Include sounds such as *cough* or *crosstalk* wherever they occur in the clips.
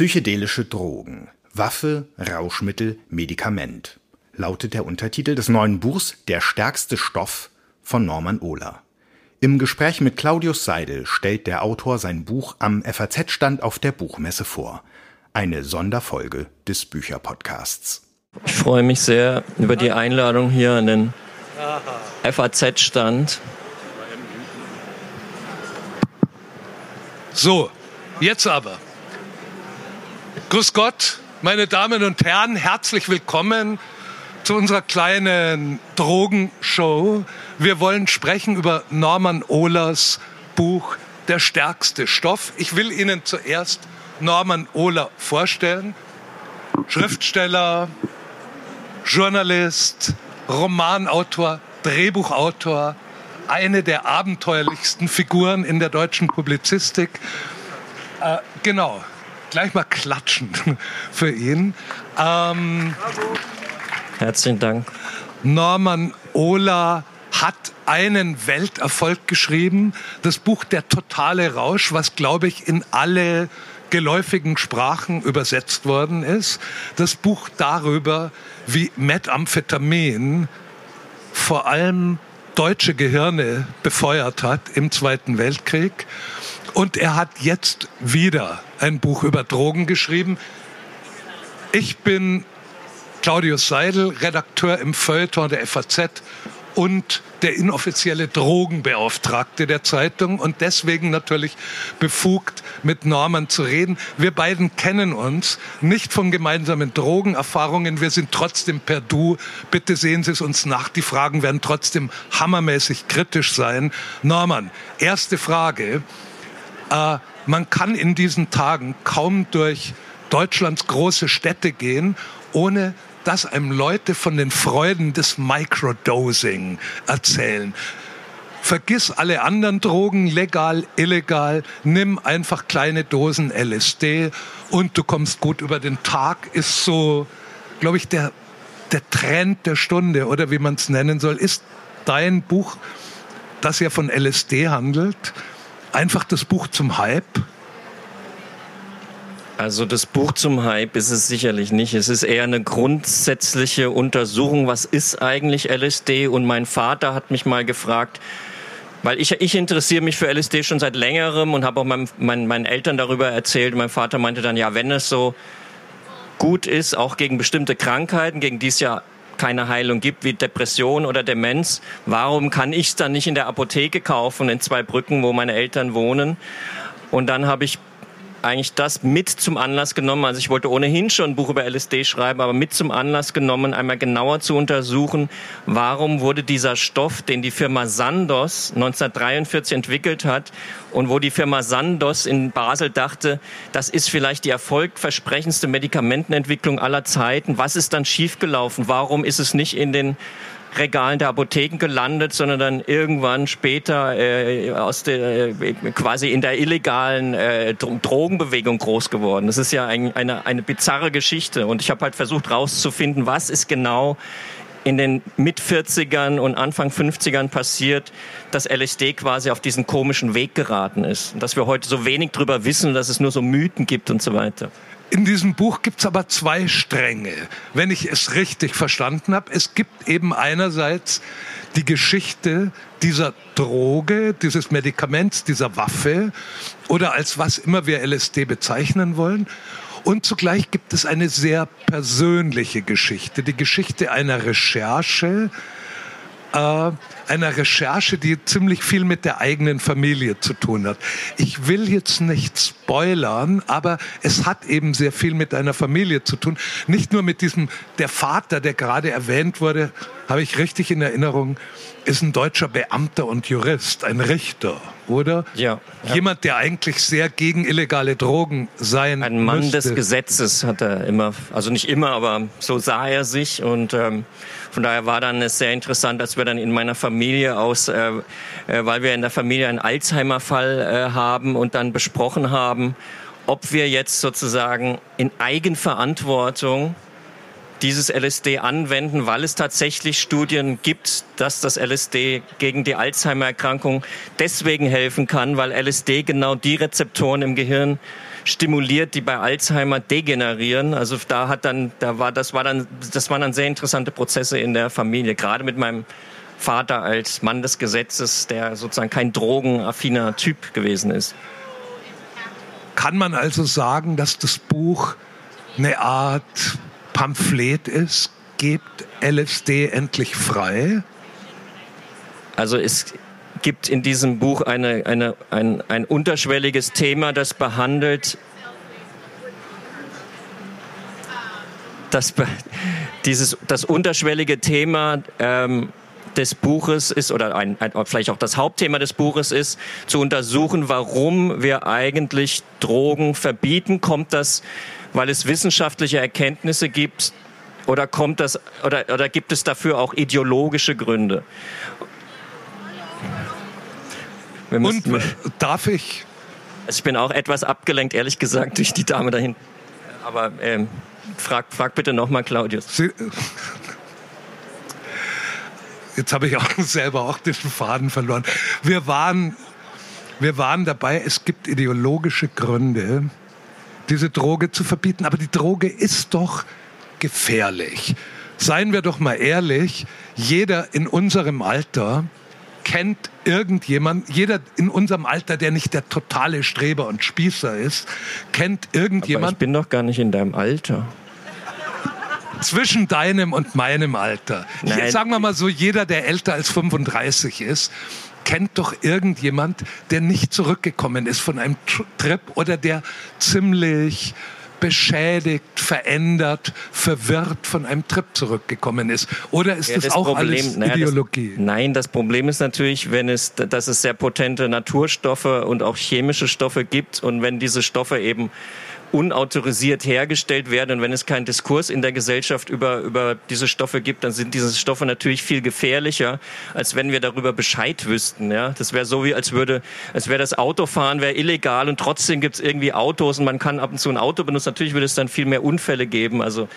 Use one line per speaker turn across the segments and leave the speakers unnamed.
Psychedelische Drogen. Waffe, Rauschmittel, Medikament lautet der Untertitel des neuen Buchs Der stärkste Stoff von Norman Ohler. Im Gespräch mit Claudius Seidel stellt der Autor sein Buch am FAZ-Stand auf der Buchmesse vor. Eine Sonderfolge des Bücherpodcasts.
Ich freue mich sehr über die Einladung hier an den FAZ-Stand.
So, jetzt aber. Grüß Gott, meine Damen und Herren, herzlich willkommen zu unserer kleinen Drogenshow. Wir wollen sprechen über Norman Ohlers Buch Der stärkste Stoff. Ich will Ihnen zuerst Norman Ohler vorstellen. Schriftsteller, Journalist, Romanautor, Drehbuchautor, eine der abenteuerlichsten Figuren in der deutschen Publizistik. Äh, genau, gleich mal klatschen *laughs* für ihn. Ähm,
Herzlichen Dank.
Norman Ohler hat einen Welterfolg geschrieben, das Buch Der totale Rausch, was, glaube ich, in alle geläufigen Sprachen übersetzt worden ist. Das Buch darüber, wie Methamphetamin vor allem deutsche Gehirne befeuert hat im Zweiten Weltkrieg. Und er hat jetzt wieder ein Buch über Drogen geschrieben. Ich bin Claudius Seidel, Redakteur im Feuilleton der FAZ und der inoffizielle Drogenbeauftragte der Zeitung und deswegen natürlich befugt, mit Norman zu reden. Wir beiden kennen uns nicht von gemeinsamen Drogenerfahrungen. Wir sind trotzdem per Du. Bitte sehen Sie es uns nach. Die Fragen werden trotzdem hammermäßig kritisch sein. Norman, erste Frage. Äh, man kann in diesen Tagen kaum durch Deutschlands große Städte gehen, ohne dass einem Leute von den Freuden des Microdosing erzählen. Vergiss alle anderen Drogen, legal, illegal, nimm einfach kleine Dosen LSD und du kommst gut über den Tag, ist so, glaube ich, der, der Trend der Stunde oder wie man es nennen soll. Ist dein Buch, das ja von LSD handelt, einfach das Buch zum Hype?
Also das Buch zum Hype ist es sicherlich nicht. Es ist eher eine grundsätzliche Untersuchung, was ist eigentlich LSD? Und mein Vater hat mich mal gefragt, weil ich, ich interessiere mich für LSD schon seit längerem und habe auch meinem, mein, meinen Eltern darüber erzählt. Mein Vater meinte dann, ja, wenn es so gut ist, auch gegen bestimmte Krankheiten, gegen die es ja keine Heilung gibt, wie Depression oder Demenz, warum kann ich es dann nicht in der Apotheke kaufen, in zwei Brücken, wo meine Eltern wohnen? Und dann habe ich eigentlich das mit zum Anlass genommen. Also ich wollte ohnehin schon ein Buch über LSD schreiben, aber mit zum Anlass genommen, einmal genauer zu untersuchen, warum wurde dieser Stoff, den die Firma Sandoz 1943 entwickelt hat und wo die Firma Sandoz in Basel dachte, das ist vielleicht die erfolgversprechendste Medikamentenentwicklung aller Zeiten. Was ist dann schiefgelaufen? Warum ist es nicht in den Regalen der Apotheken gelandet, sondern dann irgendwann später äh, aus der, äh, quasi in der illegalen äh, Drogenbewegung groß geworden. Das ist ja ein, eine, eine bizarre Geschichte. Und ich habe halt versucht rauszufinden, was ist genau in den Mit-40ern und Anfang 50ern passiert, dass LSD quasi auf diesen komischen Weg geraten ist. Und dass wir heute so wenig drüber wissen, dass es nur so Mythen gibt und so weiter.
In diesem Buch gibt es aber zwei Stränge, wenn ich es richtig verstanden habe. Es gibt eben einerseits die Geschichte dieser Droge, dieses Medikaments, dieser Waffe oder als was immer wir LSD bezeichnen wollen. Und zugleich gibt es eine sehr persönliche Geschichte, die Geschichte einer Recherche, äh, einer Recherche, die ziemlich viel mit der eigenen Familie zu tun hat. Ich will jetzt nicht spoilern, aber es hat eben sehr viel mit einer Familie zu tun. Nicht nur mit diesem, der Vater, der gerade erwähnt wurde, habe ich richtig in Erinnerung, ist ein deutscher Beamter und Jurist, ein Richter, oder?
Ja.
ja. Jemand, der eigentlich sehr gegen illegale Drogen sein
Ein Mann
müsste.
des Gesetzes hat er immer, also nicht immer, aber so sah er sich und ähm, von daher war dann es sehr interessant, als wir dann in meiner Familie aus, äh, äh, weil wir in der Familie einen Alzheimer-Fall äh, haben und dann besprochen haben, ob wir jetzt sozusagen in Eigenverantwortung dieses LSD anwenden, weil es tatsächlich Studien gibt, dass das LSD gegen die Alzheimer-Erkrankung deswegen helfen kann, weil LSD genau die Rezeptoren im Gehirn stimuliert, die bei Alzheimer degenerieren. Also da hat dann, da war, das war dann, das waren dann sehr interessante Prozesse in der Familie, gerade mit meinem Vater als Mann des Gesetzes, der sozusagen kein drogenaffiner Typ gewesen ist.
Kann man also sagen, dass das Buch eine Art Pamphlet ist? Gebt LSD endlich frei?
Also es gibt in diesem Buch eine, eine, ein, ein unterschwelliges Thema, das behandelt, das, dieses, das unterschwellige Thema ähm, des Buches ist, oder ein, ein, vielleicht auch das Hauptthema des Buches ist, zu untersuchen, warum wir eigentlich Drogen verbieten. Kommt das, weil es wissenschaftliche Erkenntnisse gibt, oder kommt das, oder, oder gibt es dafür auch ideologische Gründe?
Und darf ich?
Also ich bin auch etwas abgelenkt, ehrlich gesagt, durch die Dame dahin. Aber ähm, frag, frag bitte nochmal, Claudius. Sie,
jetzt habe ich auch *laughs* selber auch den Faden verloren. Wir waren, wir waren dabei, es gibt ideologische Gründe, diese Droge zu verbieten. Aber die Droge ist doch gefährlich. Seien wir doch mal ehrlich, jeder in unserem Alter kennt irgendjemand, jeder in unserem Alter, der nicht der totale Streber und Spießer ist, kennt irgendjemand. Aber
ich bin doch gar nicht in deinem Alter.
Zwischen deinem und meinem Alter. Nein. Sagen wir mal so, jeder, der älter als 35 ist, kennt doch irgendjemand, der nicht zurückgekommen ist von einem Trip oder der ziemlich beschädigt, verändert, verwirrt von einem Trip zurückgekommen ist? Oder ist ja, das, das, auch Problem, alles naja, Ideologie?
Das, nein, das Problem ist natürlich, wenn es, dass es sehr potente Naturstoffe und auch chemische Stoffe gibt und wenn diese Stoffe eben unautorisiert hergestellt werden. Und wenn es keinen Diskurs in der Gesellschaft über, über diese Stoffe gibt, dann sind diese Stoffe natürlich viel gefährlicher, als wenn wir darüber Bescheid wüssten. Ja? Das wäre so wie, als würde, als wäre das Autofahren wäre illegal und trotzdem gibt es irgendwie Autos und man kann ab und zu ein Auto benutzen. Natürlich würde es dann viel mehr Unfälle geben. Also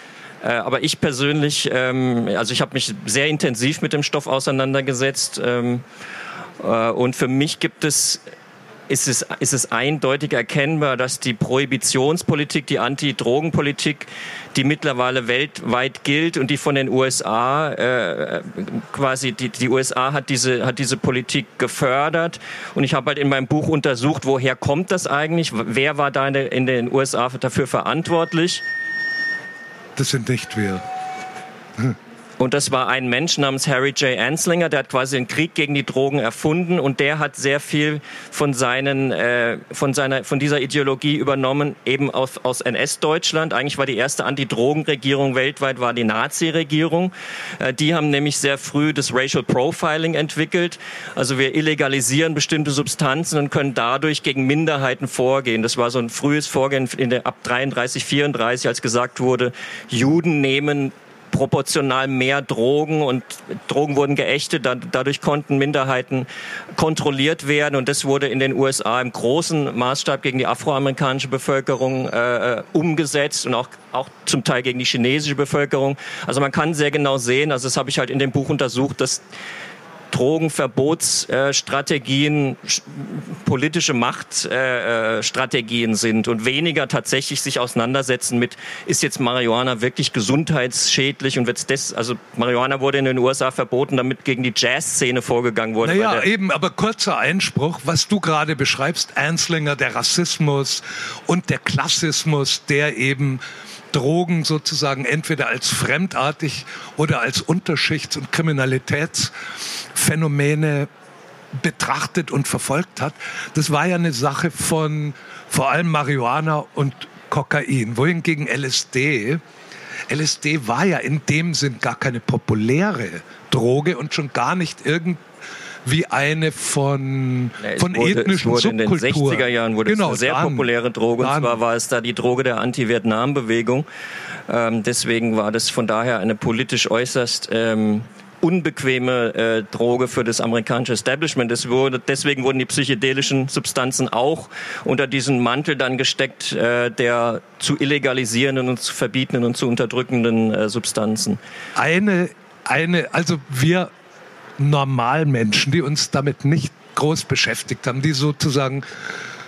äh, aber ich persönlich, ähm, also ich habe mich sehr intensiv mit dem Stoff auseinandergesetzt. Ähm, äh, und für mich gibt es ist es, ist es eindeutig erkennbar, dass die Prohibitionspolitik, die Anti-Drogen-Politik, die mittlerweile weltweit gilt und die von den USA äh, quasi die, die USA hat diese hat diese Politik gefördert und ich habe halt in meinem Buch untersucht, woher kommt das eigentlich? Wer war da in, den USA dafür verantwortlich?
Das sind nicht wir.
Und das war ein Mensch namens Harry J. Anslinger, der hat quasi den Krieg gegen die Drogen erfunden und der hat sehr viel von seinen, äh, von seiner, von dieser Ideologie übernommen, eben aus, aus NS-Deutschland. Eigentlich war die erste Anti-Drogen-Regierung weltweit war die Nazi-Regierung. Äh, die haben nämlich sehr früh das Racial Profiling entwickelt. Also wir illegalisieren bestimmte Substanzen und können dadurch gegen Minderheiten vorgehen. Das war so ein frühes Vorgehen in der ab 33, 34, als gesagt wurde, Juden nehmen proportional mehr Drogen und Drogen wurden geächtet. Dadurch konnten Minderheiten kontrolliert werden und das wurde in den USA im großen Maßstab gegen die afroamerikanische Bevölkerung äh, äh, umgesetzt und auch auch zum Teil gegen die chinesische Bevölkerung. Also man kann sehr genau sehen, also das habe ich halt in dem Buch untersucht, dass Drogenverbotsstrategien politische Machtstrategien sind und weniger tatsächlich sich auseinandersetzen mit, ist jetzt Marihuana wirklich gesundheitsschädlich und wird das, also Marihuana wurde in den USA verboten, damit gegen die Jazzszene vorgegangen wurde.
Naja, eben, aber kurzer Einspruch, was du gerade beschreibst, Anslinger, der Rassismus und der Klassismus, der eben Drogen sozusagen entweder als fremdartig oder als Unterschichts- und Kriminalitätsphänomene betrachtet und verfolgt hat. Das war ja eine Sache von vor allem Marihuana und Kokain, wohingegen LSD LSD war ja in dem Sinn gar keine populäre Droge und schon gar nicht irgend wie eine von, ja, von wurde, ethnischen
wurde
Subkulturen.
In den 60er Jahren wurde genau, es eine sehr dann, populäre Droge. Dann. Und zwar war es da die Droge der Anti-Vietnam-Bewegung. Ähm, deswegen war das von daher eine politisch äußerst ähm, unbequeme äh, Droge für das amerikanische Establishment. Das wurde, deswegen wurden die psychedelischen Substanzen auch unter diesen Mantel dann gesteckt, äh, der zu illegalisierenden und zu verbietenden und zu unterdrückenden äh, Substanzen.
Eine, eine, also wir Normalmenschen, die uns damit nicht groß beschäftigt haben, die sozusagen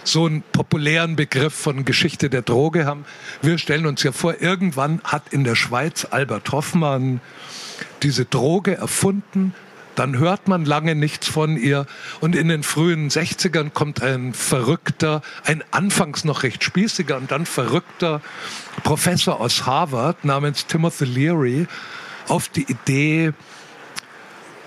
so einen populären Begriff von Geschichte der Droge haben. Wir stellen uns ja vor, irgendwann hat in der Schweiz Albert Hoffmann diese Droge erfunden, dann hört man lange nichts von ihr und in den frühen 60ern kommt ein verrückter, ein anfangs noch recht spießiger und dann verrückter Professor aus Harvard namens Timothy Leary auf die Idee,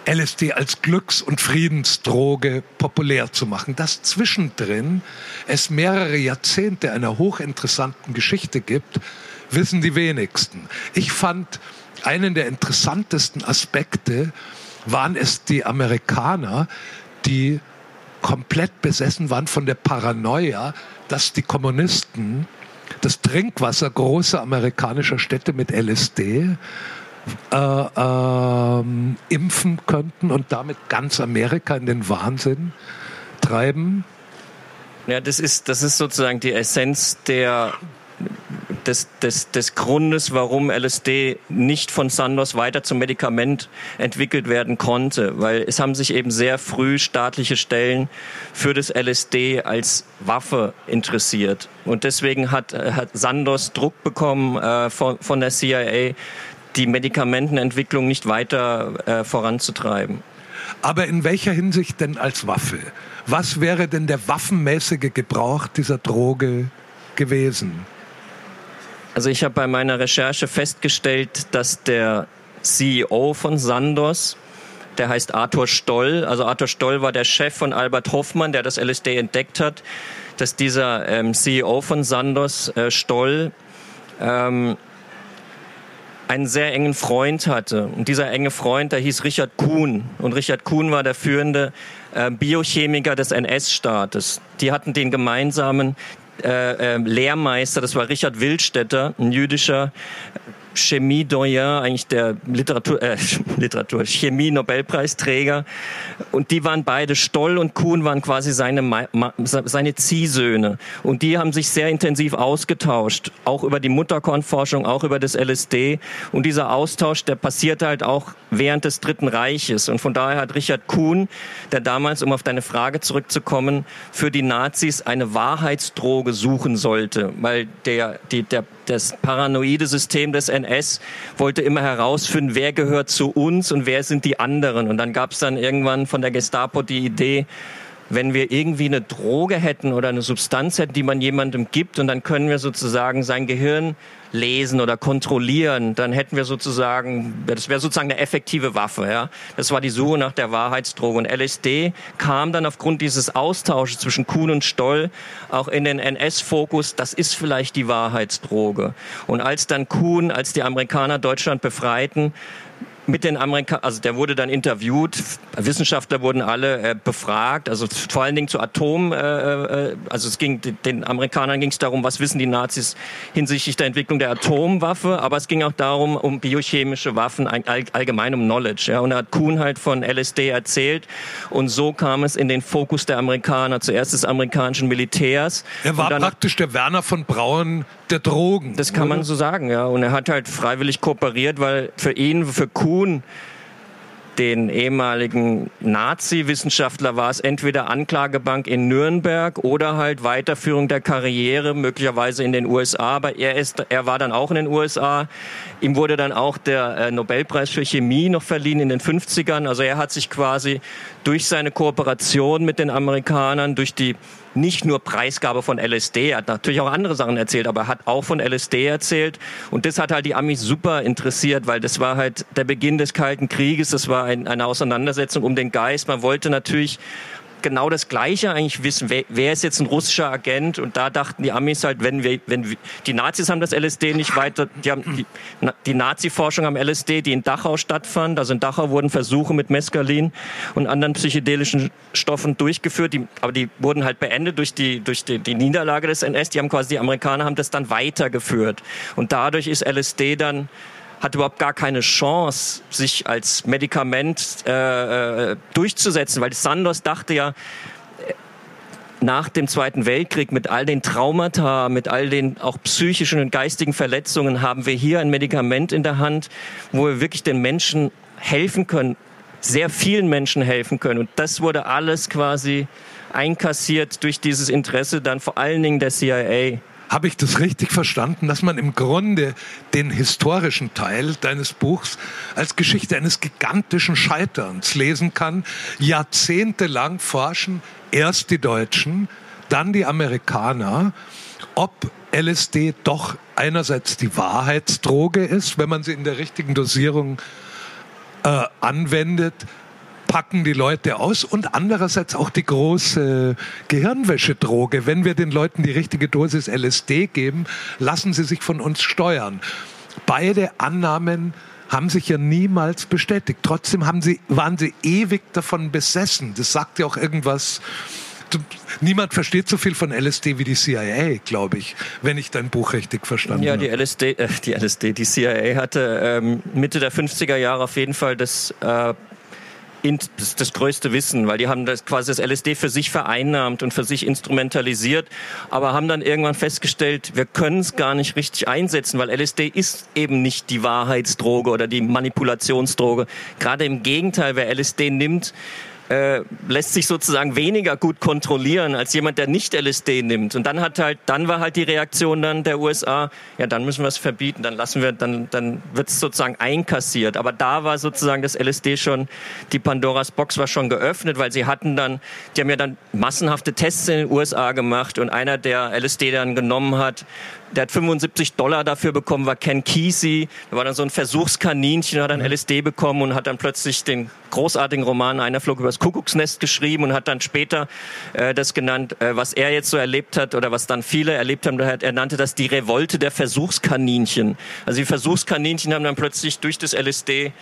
LSD als Glücks- und Friedensdroge populär zu machen. Dass zwischendrin es mehrere Jahrzehnte einer hochinteressanten Geschichte gibt, wissen die wenigsten. Ich fand einen der interessantesten Aspekte waren es die Amerikaner, die komplett besessen waren von der Paranoia, dass die Kommunisten das Trinkwasser großer amerikanischer Städte mit LSD äh, impfen könnten und damit ganz Amerika in den Wahnsinn treiben?
Ja, das ist, das ist sozusagen die Essenz der, des, des, des Grundes, warum LSD nicht von Sandoz weiter zum Medikament entwickelt werden konnte. Weil es haben sich eben sehr früh staatliche Stellen für das LSD als Waffe interessiert. Und deswegen hat, hat Sandoz Druck bekommen äh, von, von der CIA, die Medikamentenentwicklung nicht weiter äh, voranzutreiben.
Aber in welcher Hinsicht denn als Waffe? Was wäre denn der waffenmäßige Gebrauch dieser Droge gewesen?
Also ich habe bei meiner Recherche festgestellt, dass der CEO von Sandos, der heißt Arthur Stoll, also Arthur Stoll war der Chef von Albert Hoffmann, der das LSD entdeckt hat, dass dieser ähm, CEO von Sandos, äh, Stoll, ähm, einen sehr engen Freund hatte. Und dieser enge Freund, der hieß Richard Kuhn. Und Richard Kuhn war der führende äh, Biochemiker des NS-Staates. Die hatten den gemeinsamen äh, äh, Lehrmeister, das war Richard Wildstätter, ein jüdischer Chemie Doyen, eigentlich der Literatur, äh, *laughs* Literatur, Chemie Nobelpreisträger. Und die waren beide, Stoll und Kuhn waren quasi seine, seine Ziehsöhne. Und die haben sich sehr intensiv ausgetauscht, auch über die Mutterkornforschung, auch über das LSD. Und dieser Austausch, der passierte halt auch während des Dritten Reiches. Und von daher hat Richard Kuhn, der damals, um auf deine Frage zurückzukommen, für die Nazis eine Wahrheitsdroge suchen sollte, weil der, die, der das paranoide System des NS wollte immer herausfinden, wer gehört zu uns und wer sind die anderen. Und dann gab es dann irgendwann von der Gestapo die Idee, wenn wir irgendwie eine Droge hätten oder eine Substanz hätten, die man jemandem gibt und dann können wir sozusagen sein Gehirn lesen oder kontrollieren, dann hätten wir sozusagen, das wäre sozusagen eine effektive Waffe. Ja? Das war die Suche nach der Wahrheitsdroge. Und LSD kam dann aufgrund dieses Austausches zwischen Kuhn und Stoll auch in den NS-Fokus, das ist vielleicht die Wahrheitsdroge. Und als dann Kuhn, als die Amerikaner Deutschland befreiten, mit den Amerikanern, also der wurde dann interviewt, Wissenschaftler wurden alle äh, befragt, also vor allen Dingen zu Atom, äh, äh, also es ging den Amerikanern ging es darum, was wissen die Nazis hinsichtlich der Entwicklung der Atomwaffe, aber es ging auch darum um biochemische Waffen all, allgemein um Knowledge, ja, und da hat Kuhn halt von LSD erzählt und so kam es in den Fokus der Amerikaner, zuerst des amerikanischen Militärs.
Er war praktisch der Werner von Braun der Drogen.
Das kann oder? man so sagen, ja, und er hat halt freiwillig kooperiert, weil für ihn, für Kuhn Kuhn, den ehemaligen Nazi-Wissenschaftler war es entweder Anklagebank in Nürnberg oder halt Weiterführung der Karriere, möglicherweise in den USA. Aber er, ist, er war dann auch in den USA. Ihm wurde dann auch der äh, Nobelpreis für Chemie noch verliehen in den 50ern. Also er hat sich quasi durch seine Kooperation mit den Amerikanern, durch die nicht nur Preisgabe von LSD, er hat natürlich auch andere Sachen erzählt, aber er hat auch von LSD erzählt. Und das hat halt die Amis super interessiert, weil das war halt der Beginn des Kalten Krieges, das war ein, eine Auseinandersetzung um den Geist. Man wollte natürlich genau das Gleiche eigentlich wissen. Wer, wer, ist jetzt ein russischer Agent? Und da dachten die Amis halt, wenn wir, wenn wir, die Nazis haben das LSD nicht weiter, die haben die, die Nazi-Forschung am LSD, die in Dachau stattfand. Also in Dachau wurden Versuche mit Mescalin und anderen psychedelischen Stoffen durchgeführt, die, aber die wurden halt beendet durch die, durch die, die Niederlage des NS. Die haben quasi, die Amerikaner haben das dann weitergeführt. Und dadurch ist LSD dann hat überhaupt gar keine Chance, sich als Medikament äh, äh, durchzusetzen, weil Sandoz dachte ja, nach dem Zweiten Weltkrieg mit all den Traumata, mit all den auch psychischen und geistigen Verletzungen haben wir hier ein Medikament in der Hand, wo wir wirklich den Menschen helfen können, sehr vielen Menschen helfen können. Und das wurde alles quasi einkassiert durch dieses Interesse dann vor allen Dingen der CIA.
Habe ich das richtig verstanden, dass man im Grunde den historischen Teil deines Buchs als Geschichte eines gigantischen Scheiterns lesen kann? Jahrzehntelang forschen erst die Deutschen, dann die Amerikaner, ob LSD doch einerseits die Wahrheitsdroge ist, wenn man sie in der richtigen Dosierung äh, anwendet, packen die Leute aus und andererseits auch die große Gehirnwäschedroge. Wenn wir den Leuten die richtige Dosis LSD geben, lassen sie sich von uns steuern. Beide Annahmen haben sich ja niemals bestätigt. Trotzdem haben sie, waren sie ewig davon besessen. Das sagt ja auch irgendwas. Niemand versteht so viel von LSD wie die CIA, glaube ich, wenn ich dein Buch richtig verstanden
habe.
Ja,
die LSD, äh, die LSD, die CIA hatte ähm, Mitte der 50er Jahre auf jeden Fall das äh, das, das größte Wissen, weil die haben das quasi das LSD für sich vereinnahmt und für sich instrumentalisiert, aber haben dann irgendwann festgestellt, wir können es gar nicht richtig einsetzen, weil LSD ist eben nicht die Wahrheitsdroge oder die Manipulationsdroge. Gerade im Gegenteil, wer LSD nimmt, äh, lässt sich sozusagen weniger gut kontrollieren als jemand, der nicht LSD nimmt. Und dann hat halt, dann war halt die Reaktion dann der USA, ja, dann müssen wir es verbieten, dann lassen wir, dann, dann wird es sozusagen einkassiert. Aber da war sozusagen das LSD schon, die Pandoras Box war schon geöffnet, weil sie hatten dann, die haben ja dann massenhafte Tests in den USA gemacht und einer, der LSD dann genommen hat, der hat 75 Dollar dafür bekommen, war Ken Kesey. Der war dann so ein Versuchskaninchen, hat dann LSD bekommen und hat dann plötzlich den großartigen Roman Einer flog übers Kuckucksnest geschrieben und hat dann später äh, das genannt, äh, was er jetzt so erlebt hat oder was dann viele erlebt haben. Er nannte das die Revolte der Versuchskaninchen. Also die Versuchskaninchen haben dann plötzlich durch das LSD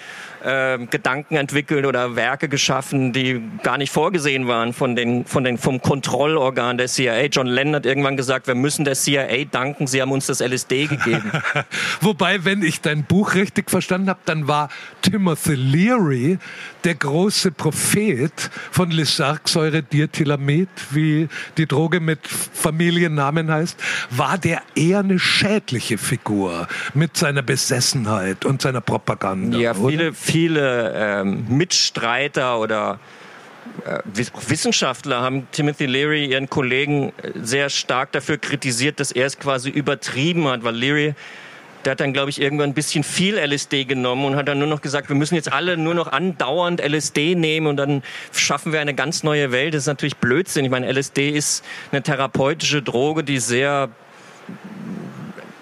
äh, Gedanken entwickelt oder Werke geschaffen, die gar nicht vorgesehen waren von den, von den, vom Kontrollorgan der CIA. John Lennon hat irgendwann gesagt, wir müssen der CIA danken, sie haben uns das LSD gegeben. *laughs*
Wobei, wenn ich dein Buch richtig verstanden habe, dann war Timothy Leary der große Prophet von Lysergsäure-Diethylamid, wie die Droge mit Familiennamen heißt, war der eher eine schädliche Figur mit seiner Besessenheit und seiner Propaganda.
Ja, viele, viele ähm, Mitstreiter oder äh, Wissenschaftler haben Timothy Leary, ihren Kollegen, äh, sehr stark dafür kritisiert, dass er es quasi übertrieben hat, weil Leary der hat dann, glaube ich, irgendwann ein bisschen viel LSD genommen und hat dann nur noch gesagt, wir müssen jetzt alle nur noch andauernd LSD nehmen und dann schaffen wir eine ganz neue Welt. Das ist natürlich Blödsinn. Ich meine, LSD ist eine therapeutische Droge, die sehr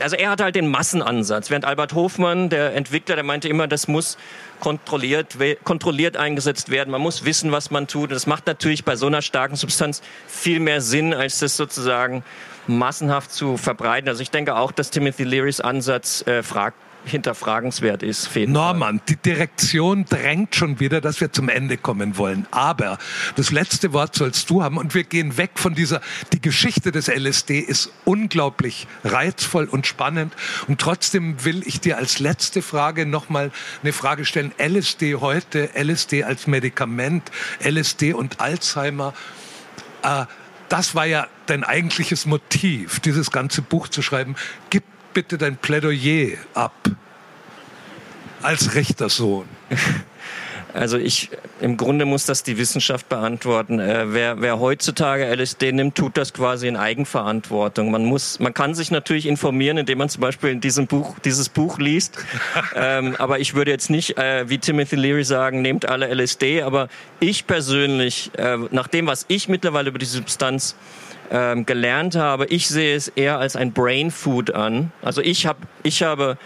also er hatte halt den Massenansatz, während Albert Hofmann, der Entwickler, der meinte immer, das muss kontrolliert, kontrolliert eingesetzt werden. Man muss wissen, was man tut. Und das macht natürlich bei so einer starken Substanz viel mehr Sinn, als das sozusagen massenhaft zu verbreiten. Also ich denke auch, dass Timothy Learys Ansatz äh, fragt, hinterfragenswert ist.
Norman, die Direktion drängt schon wieder, dass wir zum Ende kommen wollen. Aber das letzte Wort sollst du haben und wir gehen weg von dieser, die Geschichte des LSD ist unglaublich reizvoll und spannend und trotzdem will ich dir als letzte Frage nochmal eine Frage stellen. LSD heute, LSD als Medikament, LSD und Alzheimer. Äh, das war ja dein eigentliches Motiv, dieses ganze Buch zu schreiben. Gib bitte dein Plädoyer ab als Richtersohn. *laughs*
Also ich, im Grunde muss das die Wissenschaft beantworten. Äh, wer, wer heutzutage LSD nimmt, tut das quasi in Eigenverantwortung. Man muss, man kann sich natürlich informieren, indem man zum Beispiel in diesem Buch, dieses Buch liest. *laughs* ähm, aber ich würde jetzt nicht, äh, wie Timothy Leary sagen, nehmt alle LSD. Aber ich persönlich, äh, nach dem, was ich mittlerweile über die Substanz ähm, gelernt habe, ich sehe es eher als ein Brain Food an. Also ich habe, ich habe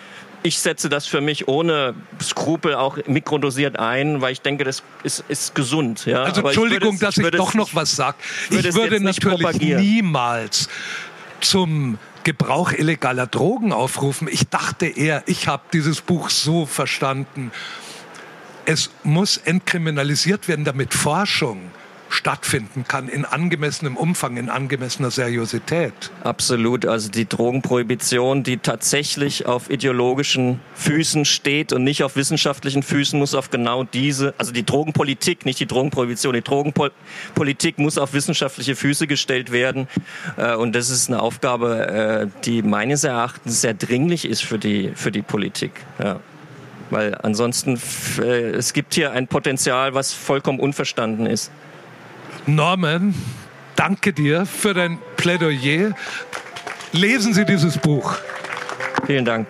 ich setze das für mich ohne Skrupel auch mikrodosiert ein, weil ich denke, das ist, ist gesund. Ja?
Also Aber Entschuldigung, ich dass ich, doch noch was sage. Ich, ich würde natürlich niemals zum Gebrauch illegaler Drogen aufrufen. Ich dachte eher, ich habe dieses Buch so verstanden. Es muss entkriminalisiert werden, damit Forschung stattfinden kann in angemessenem Umfang, in angemessener Seriosität.
Absolut. Also die Drogenprohibition, die tatsächlich auf ideologischen Füßen steht und nicht auf wissenschaftlichen Füßen, muss auf genau diese, also die Drogenpolitik, nicht die Drogenprohibition, die Drogenpolitik muss auf wissenschaftliche Füße gestellt werden. Äh, und das ist eine Aufgabe, äh, die meines Erachtens sehr dringlich ist für die, für die Politik. Ja. Weil ansonsten, äh, es gibt hier ein Potenzial, was vollkommen unverstanden ist.
Norman, danke dir für dein Plädoyer. Lesen Sie dieses Buch.
Vielen Dank.